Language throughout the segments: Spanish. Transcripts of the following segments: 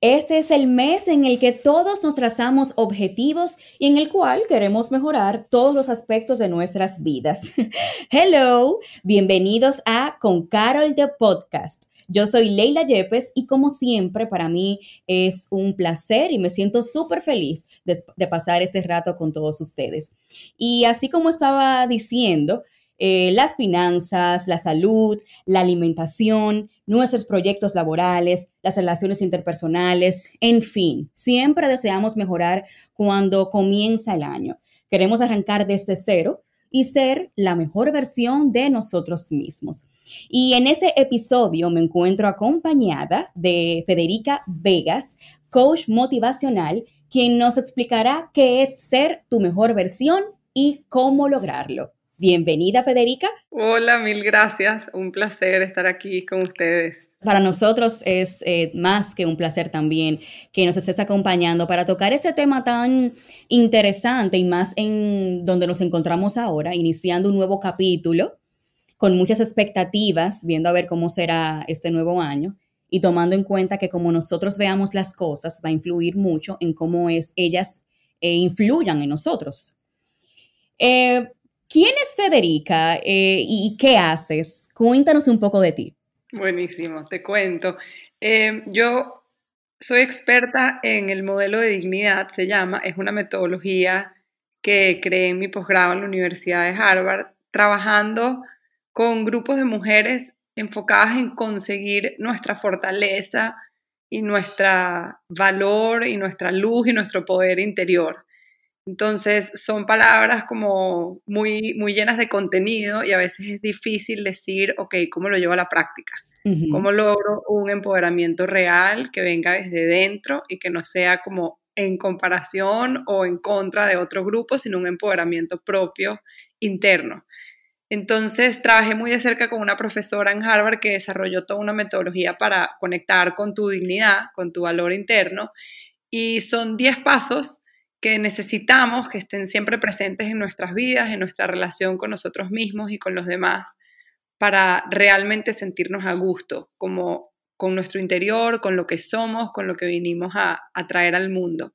Este es el mes en el que todos nos trazamos objetivos y en el cual queremos mejorar todos los aspectos de nuestras vidas. Hello, bienvenidos a Con Carol de Podcast. Yo soy Leila Yepes y como siempre para mí es un placer y me siento súper feliz de, pasar este rato con todos ustedes. Y así como estaba diciendo, eh, las finanzas, la salud, la alimentación, nuestros proyectos laborales, las relaciones interpersonales, en fin, siempre deseamos mejorar cuando comienza el año. Queremos arrancar desde cero y ser la mejor versión de nosotros mismos. Y en este episodio me encuentro acompañada de Federica Vegas, coach motivacional, quien nos explicará qué es ser tu mejor versión y cómo lograrlo. Bienvenida, Federica. Hola, mil gracias. Un placer estar aquí con ustedes. Para nosotros es eh, más que un placer también que nos estés acompañando para tocar este tema tan interesante y más en donde nos encontramos ahora, iniciando un nuevo capítulo con muchas expectativas, viendo a ver cómo será este nuevo año y tomando en cuenta que como nosotros veamos las cosas va a influir mucho en cómo es ellas eh, influyan en nosotros. Eh, ¿Quién es Federica eh, y qué haces? Cuéntanos un poco de ti. Buenísimo, te cuento. Eh, yo soy experta en el modelo de dignidad, se llama, es una metodología que creé en mi posgrado en la Universidad de Harvard, trabajando con grupos de mujeres enfocadas en conseguir nuestra fortaleza y nuestro valor y nuestra luz y nuestro poder interior. Entonces son palabras como muy, muy llenas de contenido y a veces es difícil decir, ok, ¿cómo lo llevo a la práctica? ¿Cómo logro un empoderamiento real que venga desde dentro y que no sea como en comparación o en contra de otro grupo, sino un empoderamiento propio interno? Entonces trabajé muy de cerca con una profesora en Harvard que desarrolló toda una metodología para conectar con tu dignidad, con tu valor interno. Y son 10 pasos que necesitamos que estén siempre presentes en nuestras vidas, en nuestra relación con nosotros mismos y con los demás, para realmente sentirnos a gusto, como con nuestro interior, con lo que somos, con lo que vinimos a, a traer al mundo.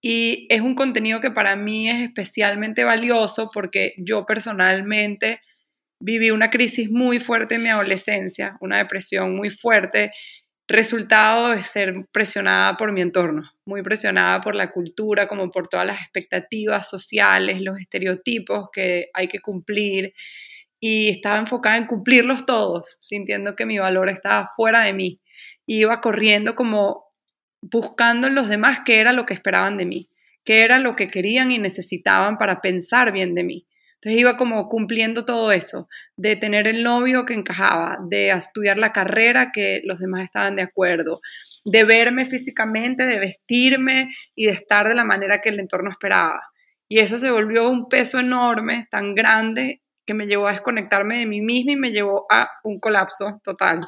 Y es un contenido que para mí es especialmente valioso porque yo personalmente viví una crisis muy fuerte en mi adolescencia, una depresión muy fuerte resultado de ser presionada por mi entorno, muy presionada por la cultura, como por todas las expectativas sociales, los estereotipos que hay que cumplir. Y estaba enfocada en cumplirlos todos, sintiendo que mi valor estaba fuera de mí. Iba corriendo como buscando en los demás qué era lo que esperaban de mí, qué era lo que querían y necesitaban para pensar bien de mí. Entonces iba como cumpliendo todo eso, de tener el novio que encajaba, de estudiar la carrera que los demás estaban de acuerdo, de verme físicamente, de vestirme y de estar de la manera que el entorno esperaba. Y eso se volvió un peso enorme, tan grande, que me llevó a desconectarme de mí misma y me llevó a un colapso total.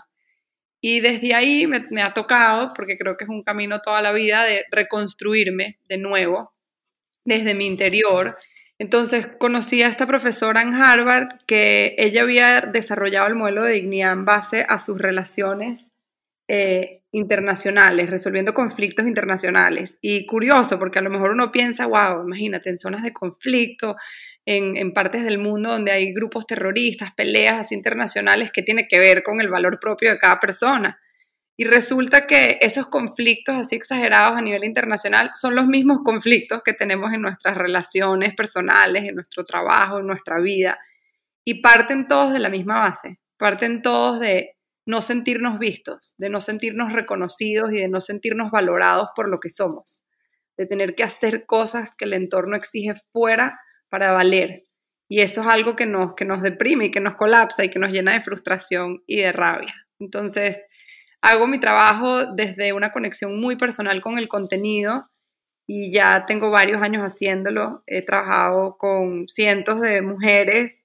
Y desde ahí me, me ha tocado, porque creo que es un camino toda la vida, de reconstruirme de nuevo desde mi interior entonces conocí a esta profesora en Harvard que ella había desarrollado el modelo de dignidad en base a sus relaciones eh, internacionales, resolviendo conflictos internacionales. Y curioso, porque a lo mejor uno piensa, wow, imagínate, en zonas de conflicto, en, en partes del mundo donde hay grupos terroristas, peleas internacionales, que tiene que ver con el valor propio de cada persona. Y resulta que esos conflictos así exagerados a nivel internacional son los mismos conflictos que tenemos en nuestras relaciones personales, en nuestro trabajo, en nuestra vida. Y parten todos de la misma base, parten todos de no sentirnos vistos, de no sentirnos reconocidos y de no sentirnos valorados por lo que somos, de tener que hacer cosas que el entorno exige fuera para valer. Y eso es algo que nos, que nos deprime y que nos colapsa y que nos llena de frustración y de rabia. Entonces, hago mi trabajo desde una conexión muy personal con el contenido y ya tengo varios años haciéndolo. He trabajado con cientos de mujeres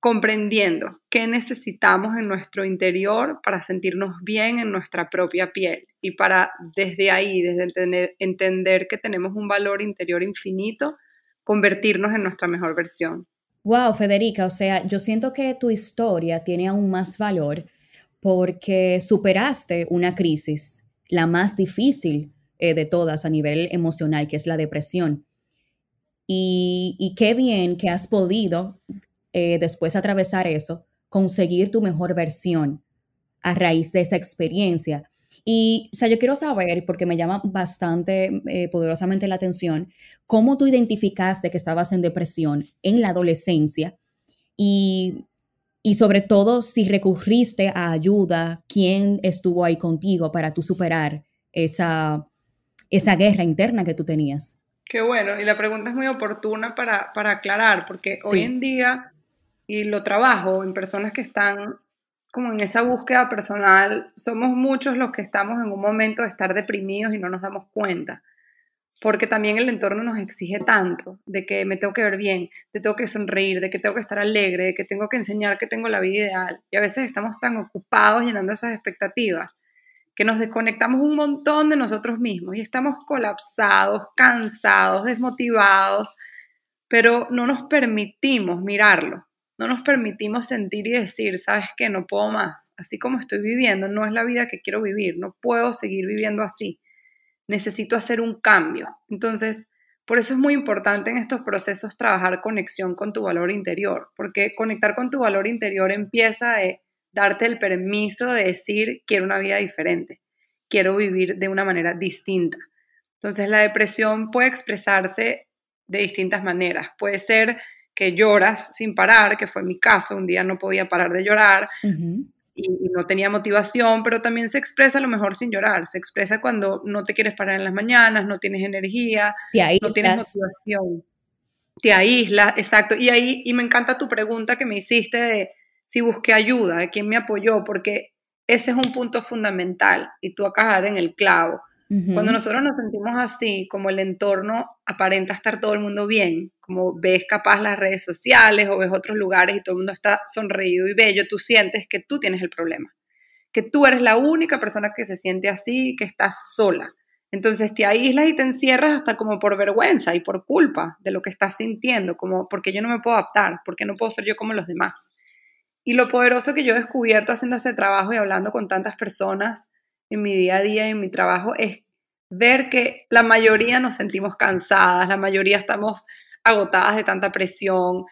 comprendiendo qué necesitamos en nuestro interior para sentirnos bien en nuestra propia piel y para desde ahí, desde entender, que tenemos un valor interior infinito, convertirnos en nuestra mejor versión. Wow, Federica, o sea, yo siento que tu historia tiene aún más valor porque superaste una crisis, la más difícil eh, de todas a nivel emocional, que es la depresión. Y, qué bien que has podido eh, después de atravesar eso, conseguir tu mejor versión a raíz de esa experiencia. Y, o sea, yo quiero saber, porque me llama bastante eh, poderosamente la atención, cómo tú identificaste que estabas en depresión en la adolescencia y, y sobre todo si recurriste a ayuda, quién estuvo ahí contigo para tú superar esa, esa guerra interna que tú tenías. Qué bueno, y la pregunta es muy oportuna para, para aclarar, porque hoy en día y lo trabajo en personas que están como en esa búsqueda personal, somos muchos los que estamos en un momento de estar deprimidos y no nos damos cuenta, porque también el entorno nos exige tanto, de que me tengo que ver bien, de que tengo que sonreír, de que tengo que estar alegre, de que tengo que enseñar que tengo la vida ideal, y a veces estamos tan ocupados llenando esas expectativas que nos desconectamos un montón de nosotros mismos y estamos colapsados, cansados, desmotivados, pero no nos permitimos mirarlo no nos permitimos sentir y decir, sabes qué, no puedo más, así como estoy viviendo, no es la vida que quiero vivir, no puedo seguir viviendo así, necesito hacer un cambio. Entonces, por eso es muy importante en estos procesos trabajar conexión con tu valor interior, porque conectar con tu valor interior empieza a darte el permiso de decir, quiero una vida diferente, quiero vivir de una manera distinta. Entonces, la depresión puede expresarse de distintas maneras. Puede ser que lloras sin parar, que fue mi caso, un día no podía parar de llorar y, no tenía motivación, pero también se expresa a lo mejor sin llorar, se expresa cuando no te quieres parar en las mañanas, no tienes energía, no tienes motivación, te aíslas, exacto, y ahí, y me encanta tu pregunta que me hiciste de si busqué ayuda, de quién me apoyó, porque ese es un punto fundamental y tú acabas en el clavo. Cuando nosotros nos sentimos así, como el entorno aparenta estar todo el mundo bien, como ves capaz las redes sociales o ves otros lugares y todo el mundo está sonreído y bello, tú sientes que tú tienes el problema, que tú eres la única persona que se siente así, que estás sola. Entonces te aíslas y te encierras hasta como por vergüenza y por culpa de lo que estás sintiendo, como porque yo no me puedo adaptar, porque no puedo ser yo como los demás. Y lo poderoso que yo he descubierto haciendo ese trabajo y hablando con tantas personas en mi día a día y en mi trabajo es ver que la mayoría nos sentimos cansadas, la mayoría estamos agotadas de tanta presión,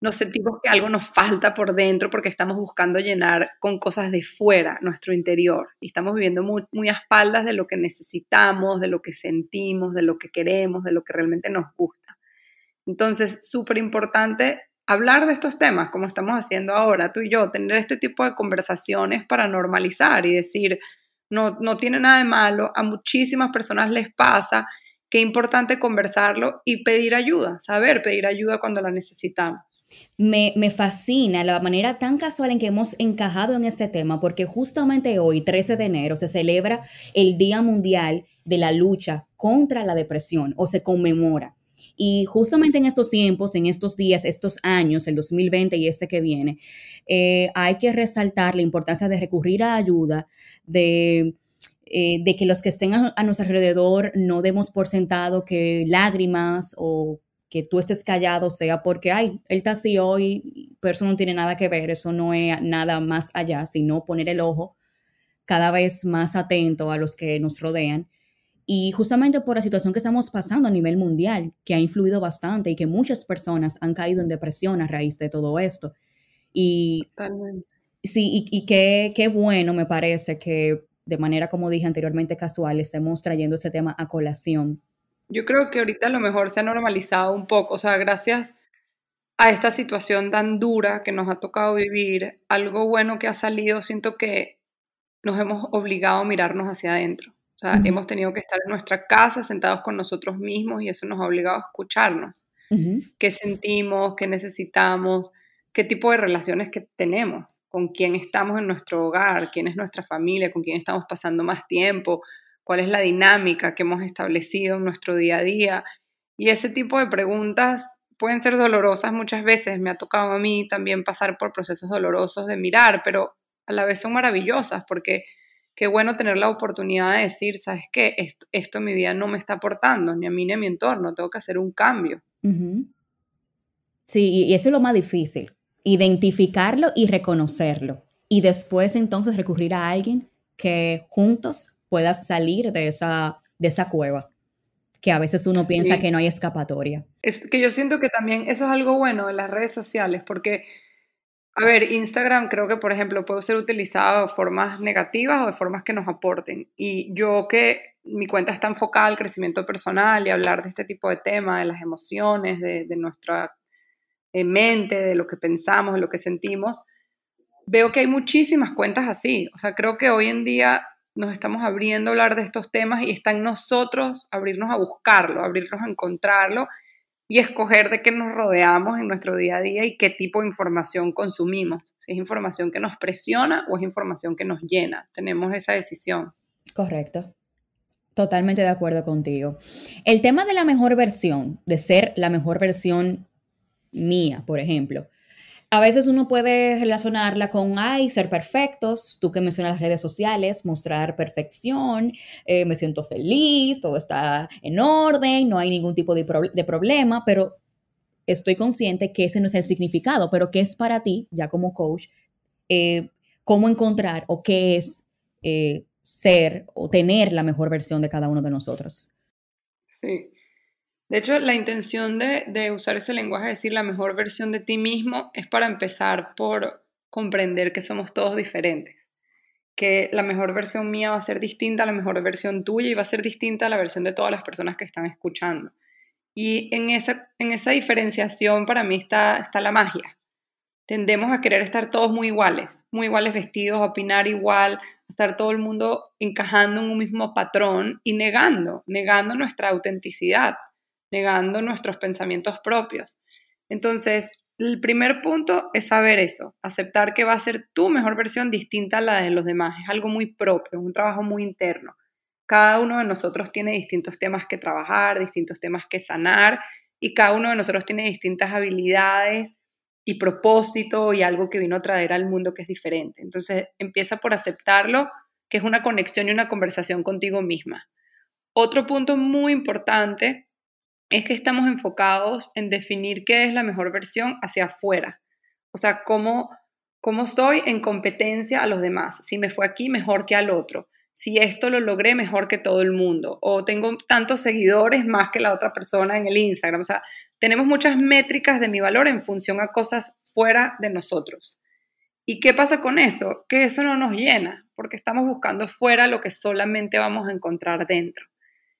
nos sentimos que algo nos falta por dentro porque estamos buscando llenar con cosas de fuera nuestro interior y estamos viviendo muy, muy a espaldas de lo que necesitamos, de lo que sentimos, de lo que queremos, de lo que realmente nos gusta. Entonces, súper importante hablar de estos temas como estamos haciendo ahora, tú y yo, tener este tipo de conversaciones para normalizar y decir, no, no tiene nada de malo, a muchísimas personas les pasa, qué importante conversarlo y pedir ayuda, saber pedir ayuda cuando la necesitamos. Me, me, fascina la manera tan casual en que hemos encajado en este tema, porque justamente hoy, 13 de enero, se celebra el Día Mundial de la Lucha contra la Depresión o se conmemora. Y justamente en estos tiempos, en estos días, estos años, el 2020 y este que viene, eh, hay que resaltar la importancia de recurrir a ayuda, de, eh, de que los que estén a, nuestro alrededor no demos por sentado que lágrimas o que tú estés callado sea porque, ay, él está así hoy, pero eso no tiene nada que ver, eso no es nada más allá, sino poner el ojo cada vez más atento a los que nos rodean y justamente por la situación que estamos pasando a nivel mundial, que ha influido bastante y que muchas personas han caído en depresión a raíz de todo esto. Y sí, y, qué, qué bueno me parece que de manera, como dije anteriormente, casual, estemos trayendo ese tema a colación. Yo creo que ahorita a lo mejor se ha normalizado un poco, o sea, gracias a esta situación tan dura que nos ha tocado vivir, algo bueno que ha salido, siento que nos hemos obligado a mirarnos hacia adentro. O sea, hemos tenido que estar en nuestra casa sentados con nosotros mismos y eso nos ha obligado a escucharnos. ¿Qué sentimos? ¿Qué necesitamos? ¿Qué tipo de relaciones que tenemos? ¿Con quién estamos en nuestro hogar? ¿Quién es nuestra familia? ¿Con quién estamos pasando más tiempo? ¿Cuál es la dinámica que hemos establecido en nuestro día a día? Y ese tipo de preguntas pueden ser dolorosas muchas veces. Me ha tocado a mí también pasar por procesos dolorosos de mirar, pero a la vez son maravillosas porque qué bueno tener la oportunidad de decir, ¿sabes qué? Esto, esto en mi vida no me está aportando, ni a mí ni a mi entorno, tengo que hacer un cambio. Sí, y eso es lo más difícil, identificarlo y reconocerlo. Y después entonces recurrir a alguien que juntos puedas salir de esa, de esa cueva, que a veces uno piensa que no hay escapatoria. Es que yo siento que también eso es algo bueno de las redes sociales, porque a ver, Instagram creo que, por ejemplo, puede ser utilizado de formas negativas o de formas que nos aporten. Y yo que mi cuenta está enfocada al crecimiento personal y hablar de este tipo de temas, de las emociones, de, nuestra eh, mente, de lo que pensamos, de lo que sentimos, veo que hay muchísimas cuentas así. O sea, creo que hoy en día nos estamos abriendo a hablar de estos temas y está en nosotros abrirnos a buscarlo, abrirnos a encontrarlo y escoger de qué nos rodeamos en nuestro día a día y qué tipo de información consumimos. Si es información que nos presiona o es información que nos llena. Tenemos esa decisión. Correcto. Totalmente de acuerdo contigo. El tema de la mejor versión, de ser la mejor versión mía, por ejemplo, a veces uno puede relacionarla con, ay, ser perfectos, tú que mencionas las redes sociales, mostrar perfección, eh, me siento feliz, todo está en orden, no hay ningún tipo de, problema, pero estoy consciente que ese no es el significado, pero ¿qué es para ti, ya como coach, eh, cómo encontrar o qué es eh, ser o tener la mejor versión de cada uno de nosotros? Sí, de hecho, la intención de, usar ese lenguaje, decir la mejor versión de ti mismo, es para empezar por comprender que somos todos diferentes, que la mejor versión mía va a ser distinta a la mejor versión tuya y va a ser distinta a la versión de todas las personas que están escuchando. Y en esa, en esa diferenciación para mí está, está la magia. Tendemos a querer estar todos muy iguales, muy iguales vestidos, opinar igual, estar todo el mundo encajando en un mismo patrón y negando, negando nuestra autenticidad negando nuestros pensamientos propios. Entonces, el primer punto es saber eso, aceptar que va a ser tu mejor versión distinta a la de los demás. Es algo muy propio, es un trabajo muy interno. Cada uno de nosotros tiene distintos temas que trabajar, distintos temas que sanar y cada uno de nosotros tiene distintas habilidades y propósito y algo que vino a traer al mundo que es diferente. Entonces empieza por aceptarlo, que es una conexión y una conversación contigo misma. Otro punto muy importante es que estamos enfocados en definir qué es la mejor versión hacia afuera. O sea, cómo, cómo soy en competencia a los demás. Si me fue aquí, mejor que al otro. Si esto lo logré, mejor que todo el mundo. O tengo tantos seguidores más que la otra persona en el Instagram. O sea, tenemos muchas métricas de mi valor en función a cosas fuera de nosotros. ¿Y qué pasa con eso? Que eso no nos llena, porque estamos buscando fuera lo que solamente vamos a encontrar dentro.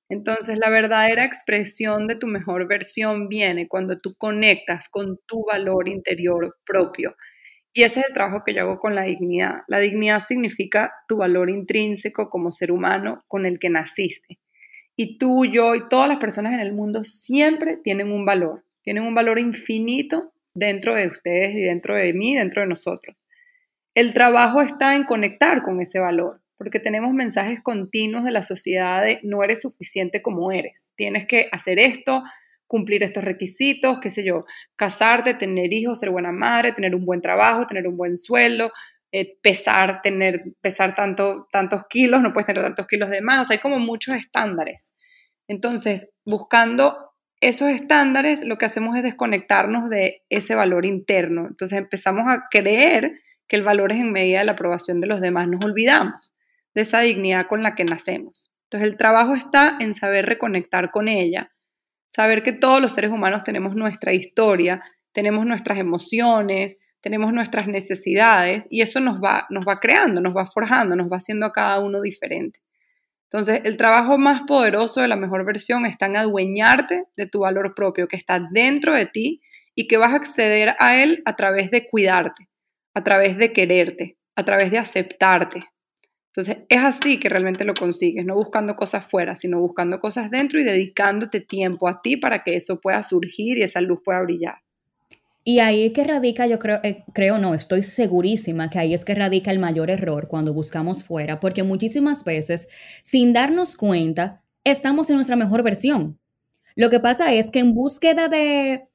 Entonces, la verdadera expresión de tu mejor versión viene cuando tú conectas con tu valor interior propio. Y ese es el trabajo que yo hago con la dignidad. La dignidad significa tu valor intrínseco como ser humano con el que naciste. Y tú, yo y todas las personas en el mundo siempre tienen un valor. Tienen un valor infinito dentro de ustedes y dentro de mí, dentro de nosotros. El trabajo está en conectar con ese valor porque tenemos mensajes continuos de la sociedad de no eres suficiente como eres, tienes que hacer esto, cumplir estos requisitos, qué sé yo, casarte, tener hijos, ser buena madre, tener un buen trabajo, tener un buen sueldo, eh, pesar, tener, pesar tanto, tantos kilos, no puedes tener tantos kilos de más, o sea, hay como muchos estándares. Entonces, buscando esos estándares, lo que hacemos es desconectarnos de ese valor interno. Entonces empezamos a creer que el valor es en medida de la aprobación de los demás, nos olvidamos de esa dignidad con la que nacemos. Entonces el trabajo está en saber reconectar con ella, saber que todos los seres humanos tenemos nuestra historia, tenemos nuestras emociones, tenemos nuestras necesidades y eso nos va, nos va creando, nos va forjando, nos va haciendo a cada uno diferente. Entonces, el trabajo más poderoso de la mejor versión está en adueñarte de tu valor propio que está dentro de ti y que vas a acceder a él a través de cuidarte, a través de quererte, a través de aceptarte, entonces, es así que realmente lo consigues, no buscando cosas fuera, sino buscando cosas dentro y dedicándote tiempo a ti para que eso pueda surgir y esa luz pueda brillar. Y ahí es que radica, yo creo, eh, creo no, estoy segurísima que ahí es que radica el mayor error cuando buscamos fuera, porque muchísimas veces, sin darnos cuenta, estamos en nuestra mejor versión. Lo que pasa es que en búsqueda de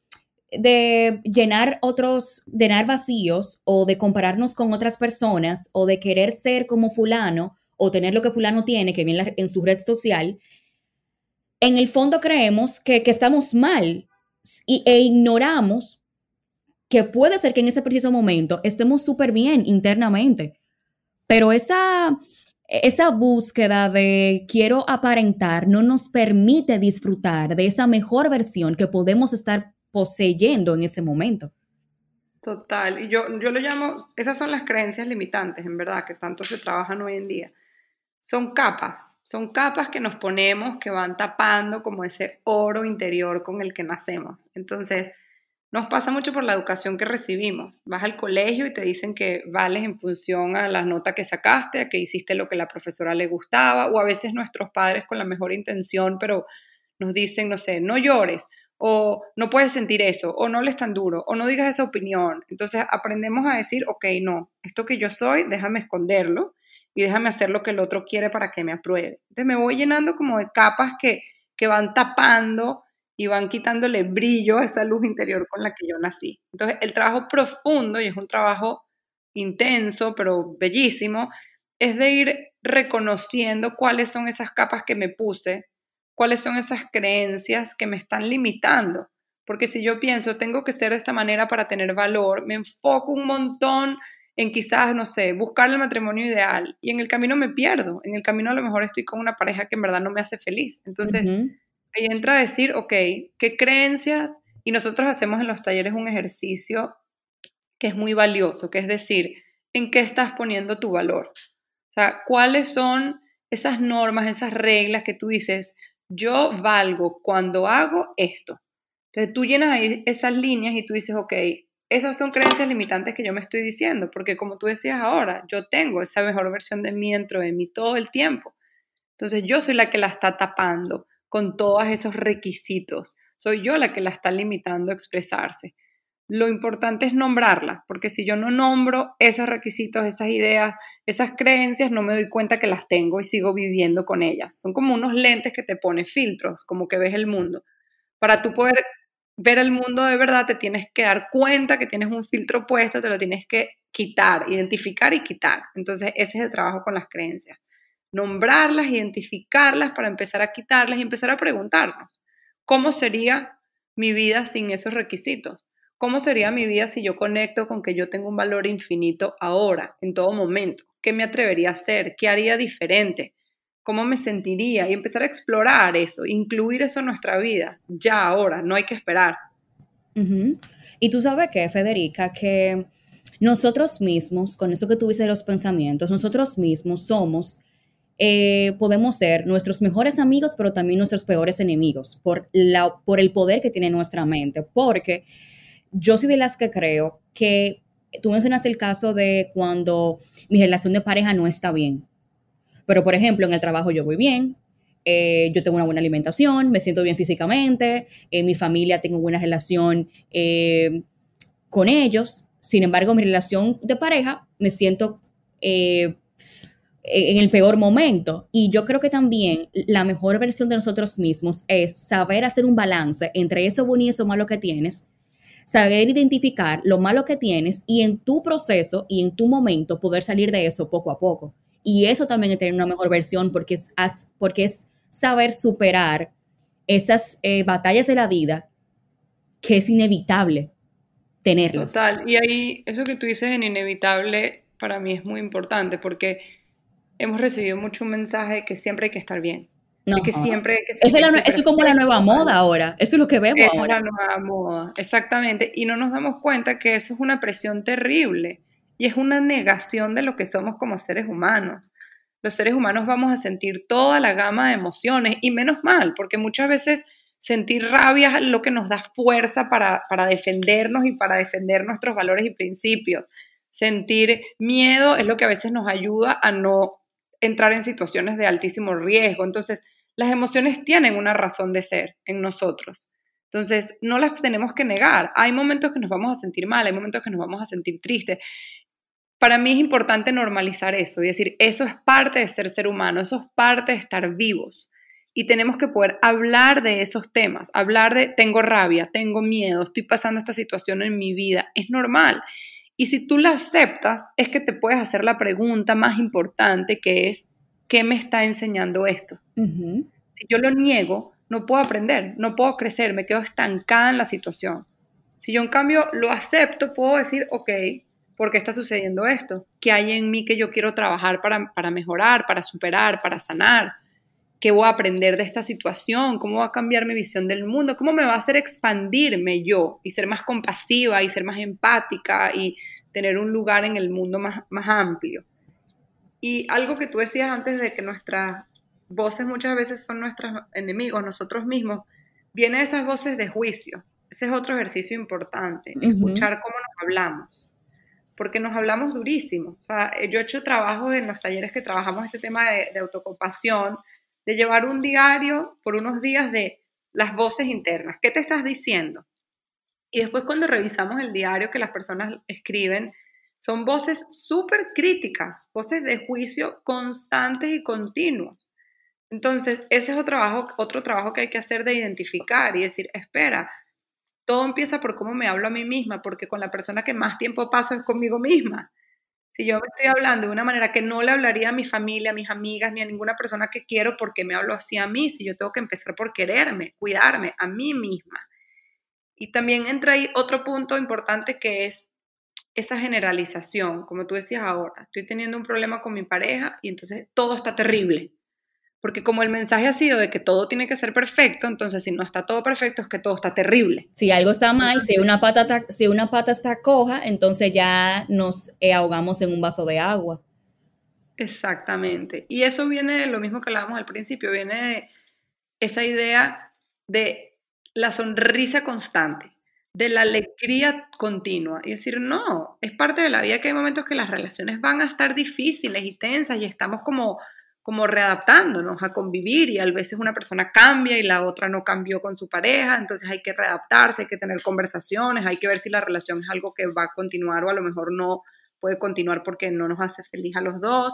de llenar otros, llenar vacíos o de compararnos con otras personas o de querer ser como fulano o tener lo que fulano tiene que viene en su red social, en el fondo creemos que, estamos mal e ignoramos que puede ser que en ese preciso momento estemos súper bien internamente, pero esa, esa búsqueda de quiero aparentar no nos permite disfrutar de esa mejor versión que podemos estar poseyendo en ese momento. Total, y yo, yo lo llamo, esas son las creencias limitantes, en verdad, que tanto se trabajan hoy en día. Son capas, son capas que nos ponemos que van tapando como ese oro interior con el que nacemos. Entonces, nos pasa mucho por la educación que recibimos. Vas al colegio y te dicen que vales en función a la nota que sacaste, a que hiciste lo que la profesora le gustaba, o a veces nuestros padres con la mejor intención, pero nos dicen, no sé, no llores, o no puedes sentir eso, o no le es tan duro, o no digas esa opinión. Entonces aprendemos a decir, ok, no, esto que yo soy, déjame esconderlo y déjame hacer lo que el otro quiere para que me apruebe. Entonces me voy llenando como de capas que, que van tapando y van quitándole brillo a esa luz interior con la que yo nací. Entonces el trabajo profundo, y es un trabajo intenso, pero bellísimo, es de ir reconociendo cuáles son esas capas que me puse cuáles son esas creencias que me están limitando. Porque si yo pienso, tengo que ser de esta manera para tener valor, me enfoco un montón en quizás, no sé, buscar el matrimonio ideal y en el camino me pierdo. En el camino a lo mejor estoy con una pareja que en verdad no me hace feliz. Entonces, ahí entra a decir, ok, ¿qué creencias? Y nosotros hacemos en los talleres un ejercicio que es muy valioso, que es decir, ¿en qué estás poniendo tu valor? O sea, ¿cuáles son esas normas, esas reglas que tú dices, yo valgo cuando hago esto. Entonces tú llenas ahí esas líneas y tú dices, ok, esas son creencias limitantes que yo me estoy diciendo, porque como tú decías ahora, yo tengo esa mejor versión de mí dentro de mí todo el tiempo. Entonces yo soy la que la está tapando con todos esos requisitos. Soy yo la que la está limitando a expresarse. Lo importante es nombrarla, porque si yo no nombro esos requisitos, esas ideas, esas creencias, no me doy cuenta que las tengo y sigo viviendo con ellas. Son como unos lentes que te ponen filtros, como que ves el mundo. Para tú poder ver el mundo de verdad, te tienes que dar cuenta que tienes un filtro puesto, te lo tienes que quitar, identificar y quitar. Entonces, ese es el trabajo con las creencias. Nombrarlas, identificarlas para empezar a quitarlas y empezar a preguntarnos, ¿cómo sería mi vida sin esos requisitos? ¿Cómo sería mi vida si yo conecto con que yo tengo un valor infinito ahora, en todo momento? ¿Qué me atrevería a hacer? ¿Qué haría diferente? ¿Cómo me sentiría? Y empezar a explorar eso, incluir eso en nuestra vida, ya ahora, no hay que esperar. Y tú sabes qué, Federica, que nosotros mismos, con eso que tuviste de los pensamientos, nosotros mismos somos, eh, podemos ser nuestros mejores amigos, pero también nuestros peores enemigos por, la, por el poder que tiene nuestra mente. Porque yo soy de las que creo que tú mencionaste el caso de cuando mi relación de pareja no está bien. Pero, por ejemplo, en el trabajo yo voy bien, eh, yo tengo una buena alimentación, me siento bien físicamente, en mi familia tengo buena relación eh, con ellos. Sin embargo, mi relación de pareja me siento eh, en el peor momento. Y yo creo que también la mejor versión de nosotros mismos es saber hacer un balance entre eso bueno y eso malo que tienes saber identificar lo malo que tienes y en tu proceso y en tu momento poder salir de eso poco a poco. Y eso también es tener una mejor versión porque es, porque es saber superar esas eh, batallas de la vida que es inevitable tenerlas. Total, y ahí eso que tú dices en inevitable para mí es muy importante porque hemos recibido mucho un mensaje que siempre hay que estar bien, que siempre, eso, es como la nueva moda ahora, eso es lo que vemos Esa es la nueva moda, exactamente. Y no nos damos cuenta que eso es una presión terrible y es una negación de lo que somos como seres humanos. Los seres humanos vamos a sentir toda la gama de emociones y menos mal, porque muchas veces sentir rabia es lo que nos da fuerza para, para defendernos y para defender nuestros valores y principios. Sentir miedo es lo que a veces nos ayuda a no entrar en situaciones de altísimo riesgo. Entonces, las emociones tienen una razón de ser en nosotros. Entonces, no las tenemos que negar. Hay momentos que nos vamos a sentir mal, hay momentos que nos vamos a sentir tristes. Para mí es importante normalizar eso y decir, eso es parte de ser ser humano, eso es parte de estar vivos. y tenemos que poder hablar de esos temas, hablar de tengo rabia, tengo miedo, estoy pasando esta situación en mi vida, es normal. Y si tú la aceptas, es que te puedes hacer la pregunta más importante que es, ¿qué me está enseñando esto? Si yo lo niego, no puedo aprender, no puedo crecer, me quedo estancada en la situación. Si yo en cambio lo acepto, puedo decir, ok, ¿por qué está sucediendo esto? ¿Qué hay en mí que yo quiero trabajar para, para mejorar, para superar, para sanar? ¿Qué voy a aprender de esta situación? ¿Cómo va a cambiar mi visión del mundo? ¿Cómo me va a hacer expandirme yo y ser más compasiva y ser más empática y tener un lugar en el mundo más, más amplio? Y algo que tú decías antes de que nuestras voces muchas veces son nuestros enemigos, nosotros mismos, viene esas voces de juicio. Ese es otro ejercicio importante, escuchar cómo nos hablamos, porque nos hablamos durísimo. yo he hecho trabajos en los talleres que trabajamos este tema de, de autocompasión, de llevar un diario por unos días de las voces internas. ¿Qué te estás diciendo? Y después cuando revisamos el diario que las personas escriben, son voces súper críticas, voces de juicio constantes y continuos. Entonces, ese es otro trabajo, otro trabajo que hay que hacer de identificar y decir, espera, todo empieza por cómo me hablo a mí misma, porque con la persona que más tiempo paso es conmigo misma. Si yo me estoy hablando de una manera que no le hablaría a mi familia, a mis amigas, ni a ninguna persona que quiero, porque me hablo así a mí? Si yo tengo que empezar por quererme, cuidarme a mí misma. Y también entra ahí otro punto importante que es esa generalización, como tú decías ahora, estoy teniendo un problema con mi pareja y entonces todo está terrible. Porque como el mensaje ha sido de que todo tiene que ser perfecto, entonces si no está todo perfecto es que todo está terrible. Si algo está mal, si una pata, si una pata está coja, entonces ya nos eh, ahogamos en un vaso de agua. Exactamente. Y eso viene de lo mismo que hablábamos al principio, viene de esa idea de la sonrisa constante, de la alegría continua. Y decir, no, es parte de la vida que hay momentos que las relaciones van a estar difíciles y tensas y estamos como como readaptándonos a convivir y a veces una persona cambia y la otra no cambió con su pareja, entonces hay que readaptarse, hay que tener conversaciones, hay que ver si la relación es algo que va a continuar o a lo mejor no puede continuar porque no nos hace feliz a los dos.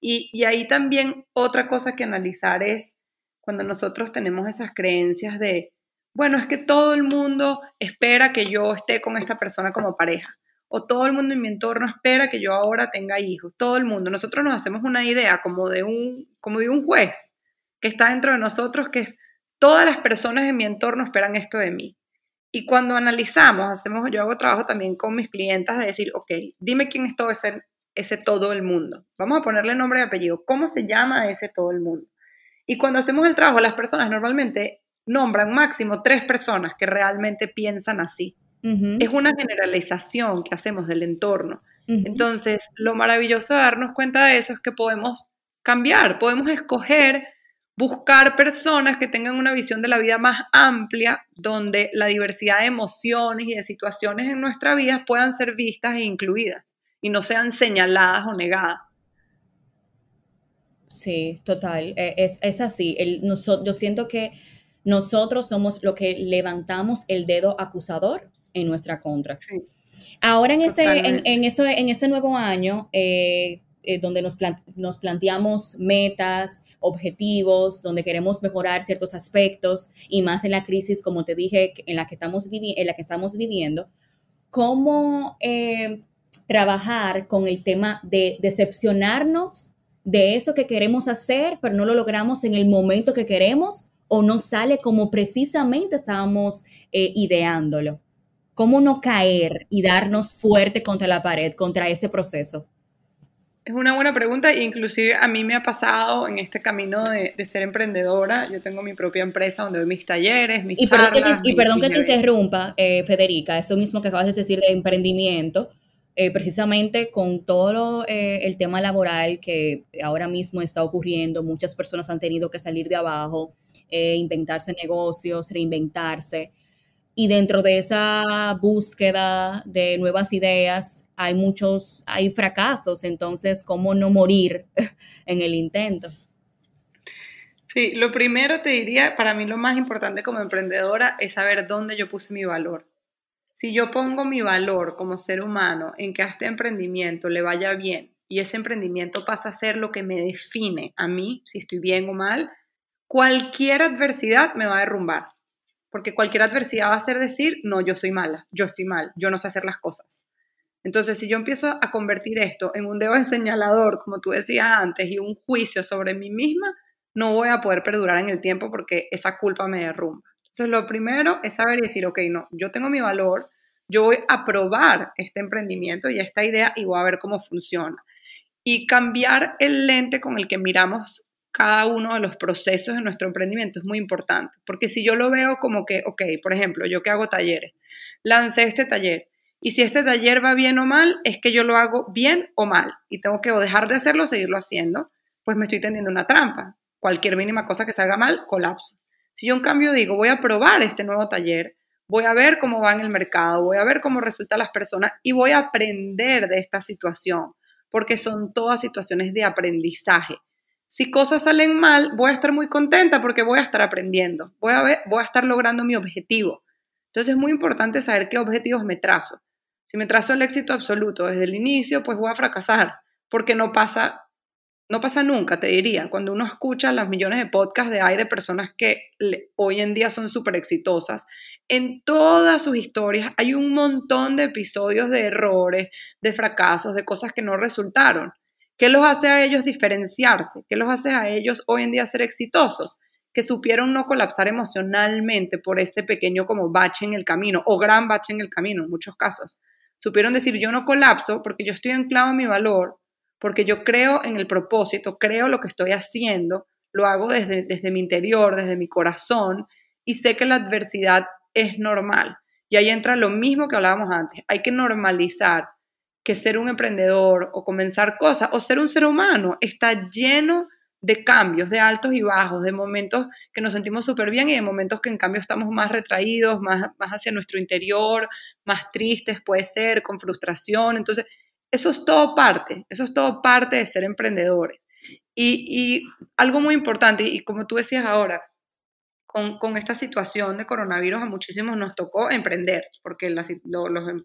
Y, y ahí también otra cosa que analizar es cuando nosotros tenemos esas creencias de, bueno, es que todo el mundo espera que yo esté con esta persona como pareja o todo el mundo en mi entorno espera que yo ahora tenga hijos, todo el mundo. Nosotros nos hacemos una idea como de un, como de un juez que está dentro de nosotros, que es todas las personas en mi entorno esperan esto de mí. Y cuando analizamos, hacemos, yo hago trabajo también con mis clientes de decir, ok, dime quién es todo ese, ese todo el mundo. Vamos a ponerle nombre y apellido. ¿Cómo se llama ese todo el mundo? Y cuando hacemos el trabajo, las personas normalmente nombran máximo tres personas que realmente piensan así. Es una generalización que hacemos del entorno. Entonces, lo maravilloso de darnos cuenta de eso es que podemos cambiar, podemos escoger, buscar personas que tengan una visión de la vida más amplia, donde la diversidad de emociones y de situaciones en nuestra vida puedan ser vistas e incluidas y no sean señaladas o negadas. Sí, total, e, es, así. yo siento que nosotros somos lo que levantamos el dedo acusador en nuestra contra. Ahora en este, en, esto, en este nuevo año, eh, eh, donde nos, nos, planteamos metas, objetivos, donde queremos mejorar ciertos aspectos y más en la crisis, como te dije, en la que estamos, en la que estamos viviendo, ¿cómo eh, trabajar con el tema de decepcionarnos de eso que queremos hacer, pero no lo logramos en el momento que queremos o no sale como precisamente estábamos ideándolo? ¿Cómo no caer y darnos fuerte contra la pared, contra ese proceso? Es una buena pregunta e inclusive a mí me ha pasado en este camino de, ser emprendedora. Yo tengo mi propia empresa donde doy mis talleres, mis y charlas. Perdón y perdón que te interrumpa, eh, Federica, eso mismo que acabas de decir de emprendimiento, eh, precisamente con todo eh, el tema laboral que ahora mismo está ocurriendo, muchas personas han tenido que salir de abajo, inventarse negocios, reinventarse. Y dentro de esa búsqueda de nuevas ideas hay muchos, hay fracasos, entonces, ¿cómo no morir en el intento? Sí, lo primero te diría, para mí lo más importante como emprendedora es saber dónde yo puse mi valor. Si yo pongo mi valor como ser humano en que a este emprendimiento le vaya bien y ese emprendimiento pasa a ser lo que me define a mí, si estoy bien o mal, cualquier adversidad me va a derrumbar. Porque cualquier adversidad va a ser decir, no, yo soy mala, yo estoy mal, yo no sé hacer las cosas. Entonces, si yo empiezo a convertir esto en un dedo de señalador, como tú decías antes, y un juicio sobre mí misma, no voy a poder perdurar en el tiempo porque esa culpa me derrumba. Entonces, lo primero es saber y decir, ok, no, yo tengo mi valor, yo voy a probar este emprendimiento y esta idea y voy a ver cómo funciona. Y cambiar el lente con el que miramos cada uno de los procesos de nuestro emprendimiento es muy importante, porque si yo lo veo como que, ok, por ejemplo, yo que hago talleres, lancé este taller y si este taller va bien o mal, es que yo lo hago bien o mal y tengo que dejar de hacerlo o seguirlo haciendo, pues me estoy tendiendo una trampa. Cualquier mínima cosa que salga mal, colapso. Si yo en cambio digo, voy a probar este nuevo taller, voy a ver cómo va en el mercado, voy a ver cómo resultan las personas y voy a aprender de esta situación, porque son todas situaciones de aprendizaje. Si cosas salen mal, voy a estar muy contenta porque voy a estar aprendiendo, voy a, estar logrando mi objetivo. Entonces es muy importante saber qué objetivos me trazo. Si me trazo el éxito absoluto desde el inicio, pues voy a fracasar, porque no pasa no pasa nunca, te diría, cuando uno escucha las millones de podcasts de hay de personas que hoy en día son súper exitosas, en todas sus historias hay un montón de episodios de errores, de fracasos, de cosas que no resultaron. ¿Qué los hace a ellos diferenciarse? ¿Qué los hace a ellos hoy en día ser exitosos? Que supieron no colapsar emocionalmente por ese pequeño como bache en el camino o gran bache en el camino en muchos casos. Supieron decir yo no colapso porque yo estoy anclado en mi valor, porque yo creo en el propósito, creo lo que estoy haciendo, lo hago desde, desde mi interior, desde mi corazón y sé que la adversidad es normal. Y ahí entra lo mismo que hablábamos antes, hay que normalizar que ser un emprendedor o comenzar cosas o ser un ser humano está lleno de cambios, de altos y bajos, de momentos que nos sentimos súper bien y de momentos que en cambio estamos más retraídos, más, más hacia nuestro interior, más tristes puede ser, con frustración. Entonces, eso es todo parte, eso es todo parte de ser emprendedores. Y, algo muy importante, y como tú decías ahora, con, esta situación de coronavirus a muchísimos nos tocó emprender, porque los em,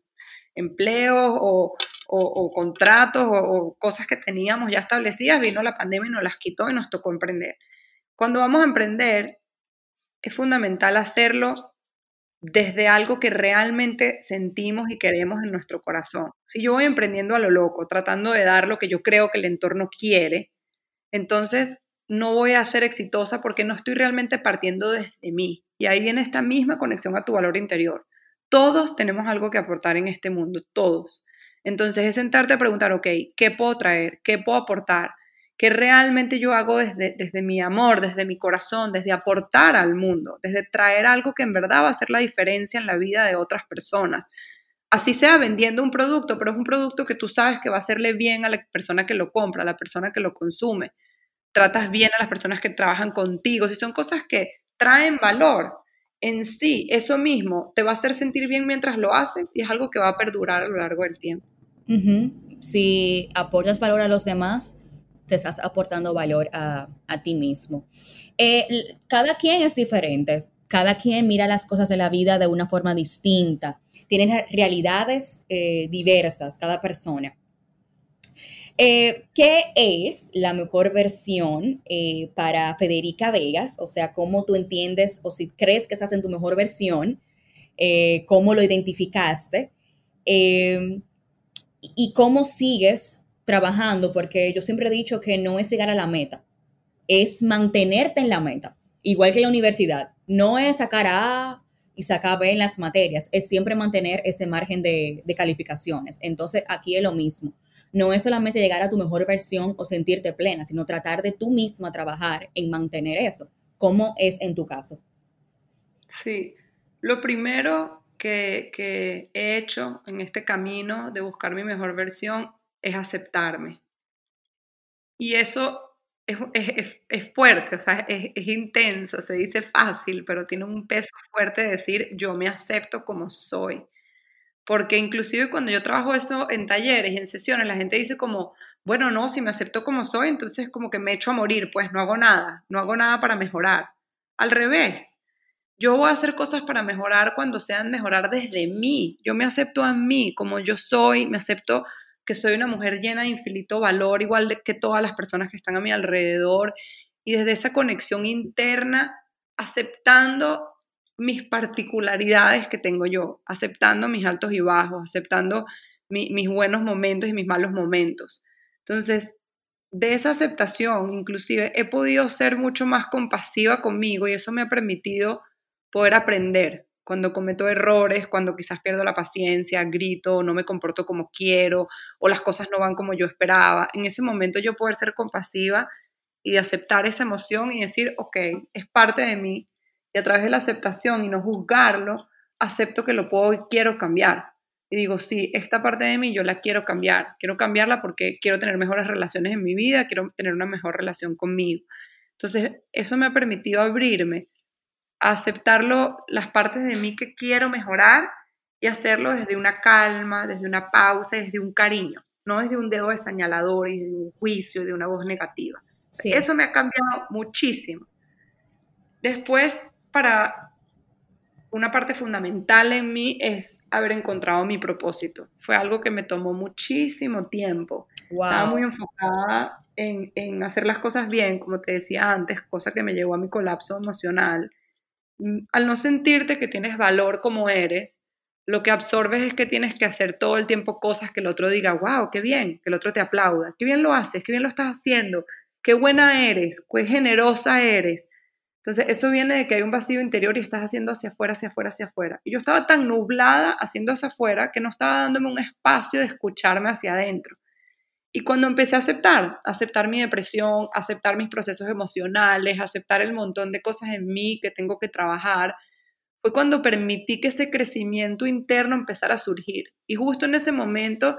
empleos o, contratos o, o, cosas que teníamos ya establecidas, vino la pandemia y nos las quitó y nos tocó emprender. Cuando vamos a emprender, es fundamental hacerlo desde algo que realmente sentimos y queremos en nuestro corazón. Si yo voy emprendiendo a lo loco, tratando de dar lo que yo creo que el entorno quiere, entonces no voy a ser exitosa porque no estoy realmente partiendo desde mí. Y ahí viene esta misma conexión a tu valor interior. Todos tenemos algo que aportar en este mundo, todos. Entonces es sentarte a preguntar, ok, ¿qué puedo traer? ¿Qué puedo aportar? que realmente yo hago desde, desde mi amor, desde mi corazón, desde aportar al mundo, desde traer algo que en verdad va a hacer la diferencia en la vida de otras personas. Así sea vendiendo un producto, pero es un producto que tú sabes que va a hacerle bien a la persona que lo compra, a la persona que lo consume. Tratas bien a las personas que trabajan contigo, si son cosas que traen valor en sí, eso mismo te va a hacer sentir bien mientras lo haces y es algo que va a perdurar a lo largo del tiempo. Si apoyas valor a los demás, te estás aportando valor a, ti mismo. Eh, cada quien es diferente, cada quien mira las cosas de la vida de una forma distinta, tienen realidades eh, diversas, cada persona. Eh, ¿Qué es la mejor versión para Federica Vegas? O sea, ¿cómo tú entiendes o si crees que estás en tu mejor versión? ¿Cómo lo identificaste? ¿Y cómo sigues trabajando, porque yo siempre he dicho que no es llegar a la meta, es mantenerte en la meta, igual que la universidad. No es sacar A y sacar B en las materias, es siempre mantener ese margen de, calificaciones. Entonces, aquí es lo mismo. No es solamente llegar a tu mejor versión o sentirte plena, sino tratar de tú misma trabajar en mantener eso. ¿Cómo es en tu caso? Sí, lo primero que, he hecho en este camino de buscar mi mejor versión es aceptarme. Y eso es, es, fuerte, o sea, es, intenso, se dice fácil, pero tiene un peso fuerte decir yo me acepto como soy. Porque inclusive cuando yo trabajo esto en talleres y en sesiones, la gente dice como, bueno, no, si me acepto como soy, entonces como que me echo a morir, pues no hago nada, no hago nada para mejorar. Al revés, yo voy a hacer cosas para mejorar cuando sean mejorar desde mí. Yo me acepto a mí como yo soy, me acepto que soy una mujer llena de infinito valor, igual que todas las personas que están a mi alrededor, y desde esa conexión interna, aceptando mis particularidades que tengo yo, aceptando mis altos y bajos, aceptando mis buenos momentos y mis malos momentos. Entonces, de esa aceptación, inclusive, he podido ser mucho más compasiva conmigo y eso me ha permitido poder aprender. Cuando cometo errores, cuando quizás pierdo la paciencia, grito, no me comporto como quiero o las cosas no van como yo esperaba, en ese momento yo poder ser compasiva y aceptar esa emoción y decir, ok, es parte de mí. Y a través de la aceptación y no juzgarlo, acepto que lo puedo y quiero cambiar y digo, sí, esta parte de mí yo la quiero cambiar, quiero cambiarla porque quiero tener mejores relaciones en mi vida, quiero tener una mejor relación conmigo. Entonces, eso me ha permitido abrirme a aceptarlo, las partes de mí que quiero mejorar y hacerlo desde una calma, desde una pausa, desde un cariño, no desde un dedo de señalador y de un juicio, de una voz negativa. Eso me ha cambiado muchísimo. Después, para una parte fundamental en mí es haber encontrado mi propósito. Fue algo que me tomó muchísimo tiempo. Estaba muy enfocada en, en, hacer las cosas bien, como te decía antes, cosa que me llevó a mi colapso emocional. Mm, al no sentirte que tienes valor como eres, lo que absorbes es que tienes que hacer todo el tiempo cosas que el otro diga, wow, qué bien, que el otro te aplauda, qué bien lo haces, qué bien lo estás haciendo, qué buena eres, qué generosa eres entonces, eso viene de que hay un vacío interior y estás haciendo hacia afuera, hacia afuera, hacia afuera. Y yo estaba tan nublada haciendo hacia afuera que no estaba dándome un espacio de escucharme hacia adentro. Y cuando empecé a aceptar, aceptar mi depresión, aceptar mis procesos emocionales, aceptar el montón de cosas en mí que tengo que trabajar, fue cuando permití que ese crecimiento interno empezara a surgir. Y justo en ese momento,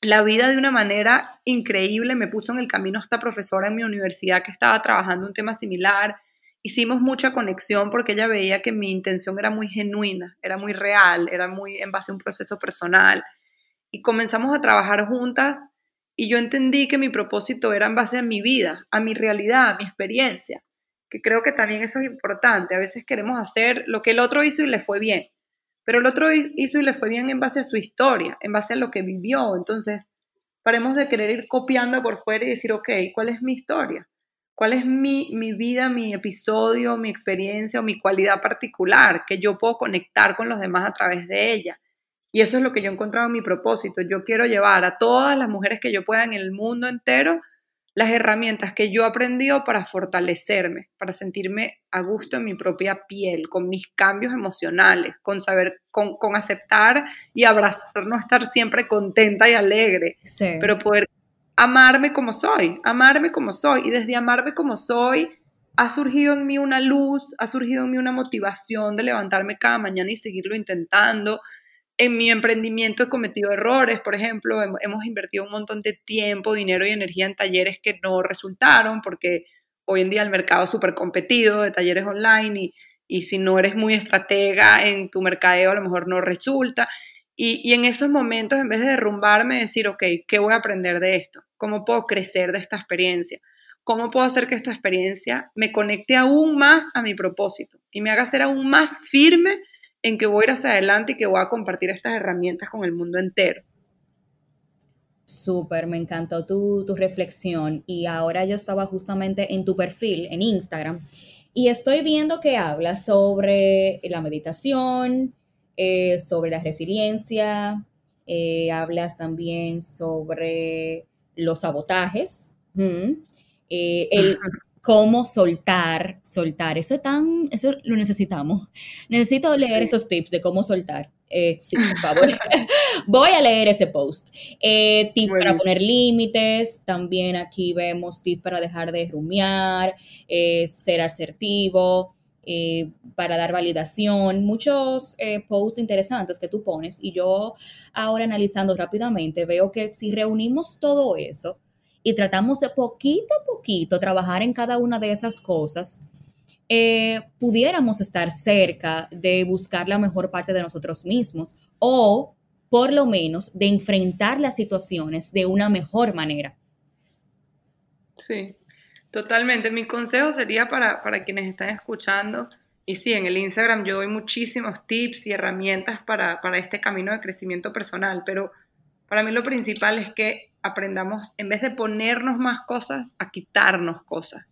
la vida de una manera increíble me puso en el camino esta profesora en mi universidad que estaba trabajando un tema similar hicimos mucha conexión porque ella veía que mi intención era muy genuina, era muy real, era muy en base a un proceso personal. Y comenzamos a trabajar juntas y yo entendí que mi propósito era en base a mi vida, a mi realidad, a mi experiencia, que creo que también eso es importante. A veces queremos hacer lo que el otro hizo y le fue bien, pero el otro hizo y le fue bien en base a su historia, en base a lo que vivió. Entonces, paremos de querer ir copiando por fuera y decir, ok, ¿cuál es mi historia? Cuál es mi, vida, mi episodio, mi experiencia o mi cualidad particular que yo puedo conectar con los demás a través de ella. Y eso es lo que yo he encontrado en mi propósito. Yo quiero llevar a todas las mujeres que yo pueda en el mundo entero las herramientas que yo he aprendido para fortalecerme, para sentirme a gusto en mi propia piel, con mis cambios emocionales, con saber, con, aceptar y abrazar, no estar siempre contenta y alegre, pero poder amarme como soy, amarme como soy. Y desde amarme como soy, ha surgido en mí una luz, ha surgido en mí una motivación de levantarme cada mañana y seguirlo intentando. En mi emprendimiento he cometido errores, por ejemplo, hemos invertido un montón de tiempo, dinero y energía en talleres que no resultaron porque hoy en día el mercado es súper competido de talleres online y, y si no eres muy estratega en tu mercadeo a lo mejor no resulta. Y, en esos momentos, en vez de derrumbarme, decir, ok, ¿qué voy a aprender de esto? ¿Cómo puedo crecer de esta experiencia? ¿Cómo puedo hacer que esta experiencia me conecte aún más a mi propósito y me haga ser aún más firme en que voy a ir hacia adelante y que voy a compartir estas herramientas con el mundo entero? Súper, me encantó tu, tu reflexión y ahora yo estaba justamente en tu perfil en Instagram y estoy viendo que hablas sobre la meditación, eh, sobre la resiliencia, eh, hablas también sobre los sabotajes, eh, el cómo soltar, soltar, eso es tan, eso lo necesitamos. Necesito leer esos tips de cómo soltar. sí, por favor. Voy a leer ese post. tips para poner límites. También aquí vemos tips para dejar de rumiar, ser asertivo. Eh, para dar validación, muchos eh, posts interesantes que tú pones y yo ahora analizando rápidamente veo que si reunimos todo eso y tratamos de poquito a poquito trabajar en cada una de esas cosas, eh, pudiéramos estar cerca de buscar la mejor parte de nosotros mismos o por lo menos de enfrentar las situaciones de una mejor manera. Sí, Totalmente. Mi consejo sería para, quienes están escuchando, y sí, en el Instagram yo doy muchísimos tips y herramientas para, este camino de crecimiento personal, pero para mí lo principal es que aprendamos, en vez de ponernos más cosas, a quitarnos cosas.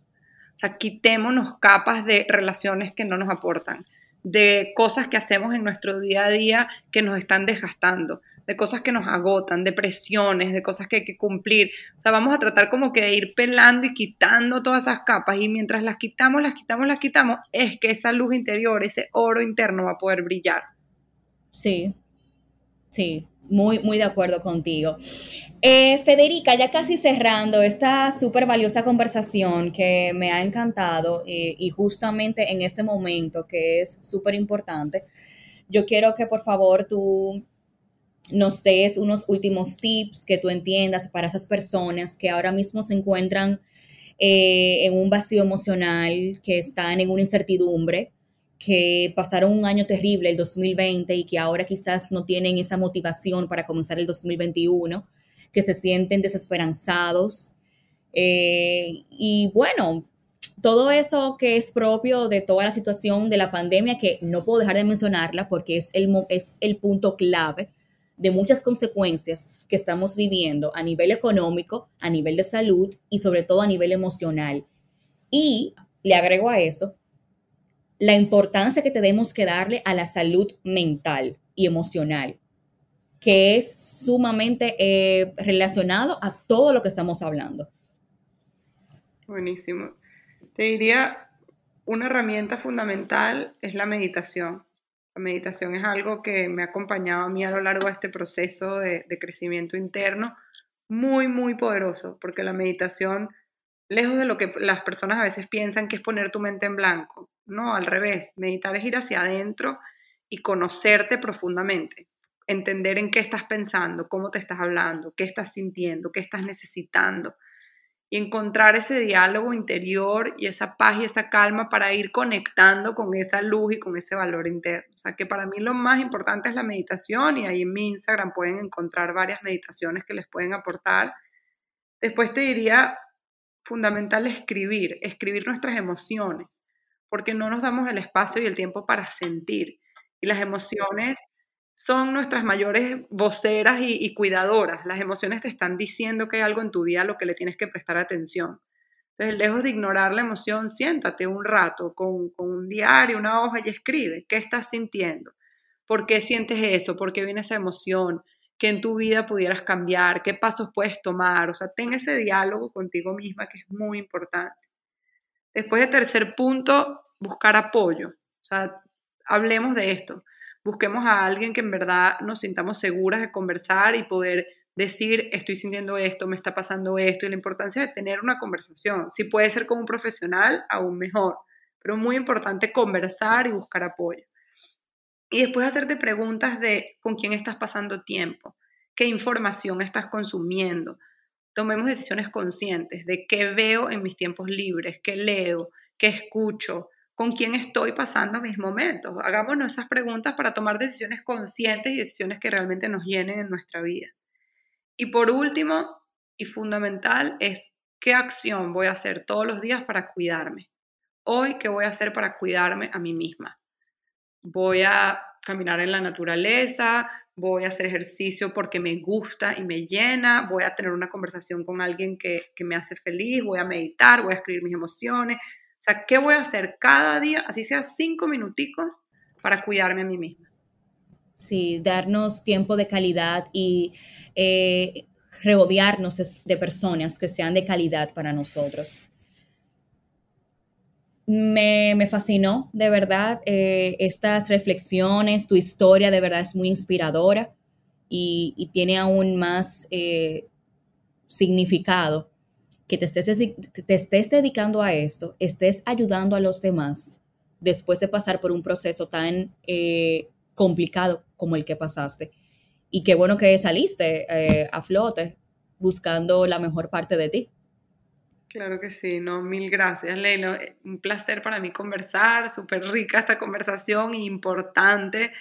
O sea, quitémonos capas de relaciones que no nos aportan, de cosas que hacemos en nuestro día a día que nos están desgastando, de cosas que nos agotan, de presiones, de cosas que hay que cumplir. O sea, vamos a tratar como que de ir pelando y quitando todas esas capas y mientras las quitamos, las quitamos, las quitamos, es que esa luz interior, ese oro interno va a poder brillar. Sí, sí, muy, muy de acuerdo contigo. Eh, Federica, ya casi cerrando esta súper valiosa conversación que me ha encantado eh, y justamente en este momento que es súper importante, yo quiero que por favor tú nos des unos últimos tips que tú entiendas para esas personas que ahora mismo se encuentran eh, en un vacío emocional, que están en una incertidumbre, que pasaron un año terrible, el 2020, y que ahora quizás no tienen esa motivación para comenzar el 2021, que se sienten desesperanzados. Eh, y bueno, todo eso que es propio de toda la situación de la pandemia, que no puedo dejar de mencionarla porque es el, es el punto clave de muchas consecuencias que estamos viviendo a nivel económico, a nivel de salud y sobre todo a nivel emocional. Y le agrego a eso la importancia que tenemos que darle a la salud mental y emocional, que es sumamente eh, relacionado a todo lo que estamos hablando. Buenísimo. Te diría, una herramienta fundamental es la meditación. La meditación es algo que me ha acompañado a mí a lo largo de este proceso de, crecimiento interno, muy, muy poderoso, porque la meditación, lejos de lo que las personas a veces piensan que es poner tu mente en blanco, no, al revés, meditar es ir hacia adentro y conocerte profundamente, entender en qué estás pensando, cómo te estás hablando, qué estás sintiendo, qué estás necesitando y encontrar ese diálogo interior y esa paz y esa calma para ir conectando con esa luz y con ese valor interno. O sea que para mí lo más importante es la meditación y ahí en mi Instagram pueden encontrar varias meditaciones que les pueden aportar. Después te diría fundamental escribir, escribir nuestras emociones, porque no nos damos el espacio y el tiempo para sentir. Y las emociones son nuestras mayores voceras y, cuidadoras. Las emociones te están diciendo que hay algo en tu vida a lo que le tienes que prestar atención. Entonces, lejos de ignorar la emoción, siéntate un rato con, con, un diario, una hoja y escribe qué estás sintiendo, por qué sientes eso, por qué viene esa emoción, qué en tu vida pudieras cambiar, qué pasos puedes tomar. O sea, ten ese diálogo contigo misma que es muy importante. Después de tercer punto, buscar apoyo. O sea, hablemos de esto busquemos a alguien que en verdad nos sintamos seguras de conversar y poder decir, estoy sintiendo esto, me está pasando esto, y la importancia de tener una conversación. Si puede ser con un profesional, aún mejor, pero muy importante conversar y buscar apoyo. Y después hacerte preguntas de con quién estás pasando tiempo, qué información estás consumiendo. Tomemos decisiones conscientes de qué veo en mis tiempos libres, qué leo, qué escucho, con quién estoy pasando mis momentos. Hagámonos esas preguntas para tomar decisiones conscientes y decisiones que realmente nos llenen en nuestra vida. Y por último y fundamental es qué acción voy a hacer todos los días para cuidarme. Hoy, ¿qué voy a hacer para cuidarme a mí misma? Voy a caminar en la naturaleza, voy a hacer ejercicio porque me gusta y me llena, voy a tener una conversación con alguien que, que me hace feliz, voy a meditar, voy a escribir mis emociones, o sea, ¿qué voy a hacer cada día, así sea cinco minuticos, para cuidarme a mí misma? Sí, darnos tiempo de calidad y eh, rodearnos de personas que sean de calidad para nosotros. Me, fascinó, de verdad, eh, estas reflexiones, tu historia de verdad es muy inspiradora y, tiene aún más eh, significado que te estés, te estés dedicando a esto, estés ayudando a los demás después de pasar por un proceso tan eh, complicado como el que pasaste. Y qué bueno que saliste eh, a flote buscando la mejor parte de ti. Claro que sí, no, mil gracias, Leila. Un placer para mí conversar, súper rica esta conversación importante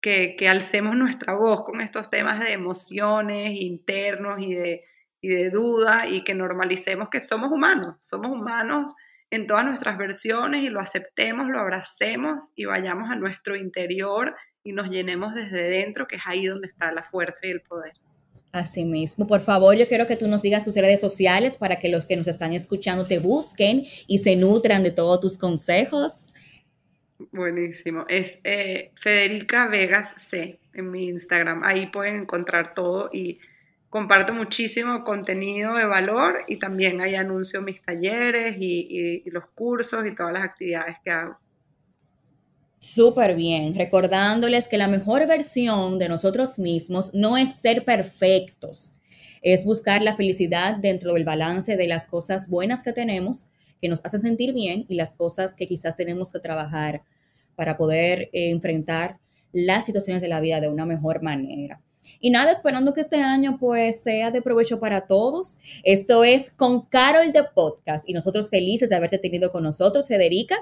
que, que alcemos nuestra voz con estos temas de emociones internos y de, y de duda y que normalicemos que somos humanos, somos humanos en todas nuestras versiones y lo aceptemos, lo abracemos y vayamos a nuestro interior y nos llenemos desde dentro, que es ahí donde está la fuerza y el poder. Así mismo. Por favor, yo quiero que tú nos digas tus redes sociales para que los que nos están escuchando te busquen y se nutran de todos tus consejos. Buenísimo. Es eh, Federica Vegas C en mi Instagram. Ahí pueden encontrar todo y comparto muchísimo contenido de valor y también ahí anuncio mis talleres y los cursos y todas las actividades que hago. Súper bien, recordándoles que la mejor versión de nosotros mismos no es ser perfectos, es buscar la felicidad dentro del balance de las cosas buenas que tenemos, que nos hace sentir bien, y las cosas que quizás tenemos que trabajar para poder eh, enfrentar las situaciones de la vida de una mejor manera. Y nada, esperando que este año pues sea de provecho para todos. Esto es con Carol de Podcast y nosotros felices de haberte tenido con nosotros, Federica.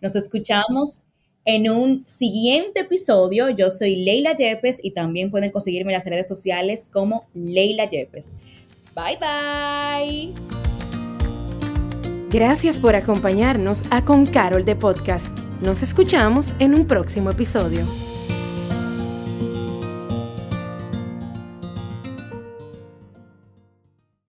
Nos escuchamos en un siguiente episodio. Yo soy Leila Yepes y también pueden conseguirme las redes sociales como Leila Yepes. Bye bye. Gracias por acompañarnos a Con Carol de Podcast. Nos escuchamos en un próximo episodio.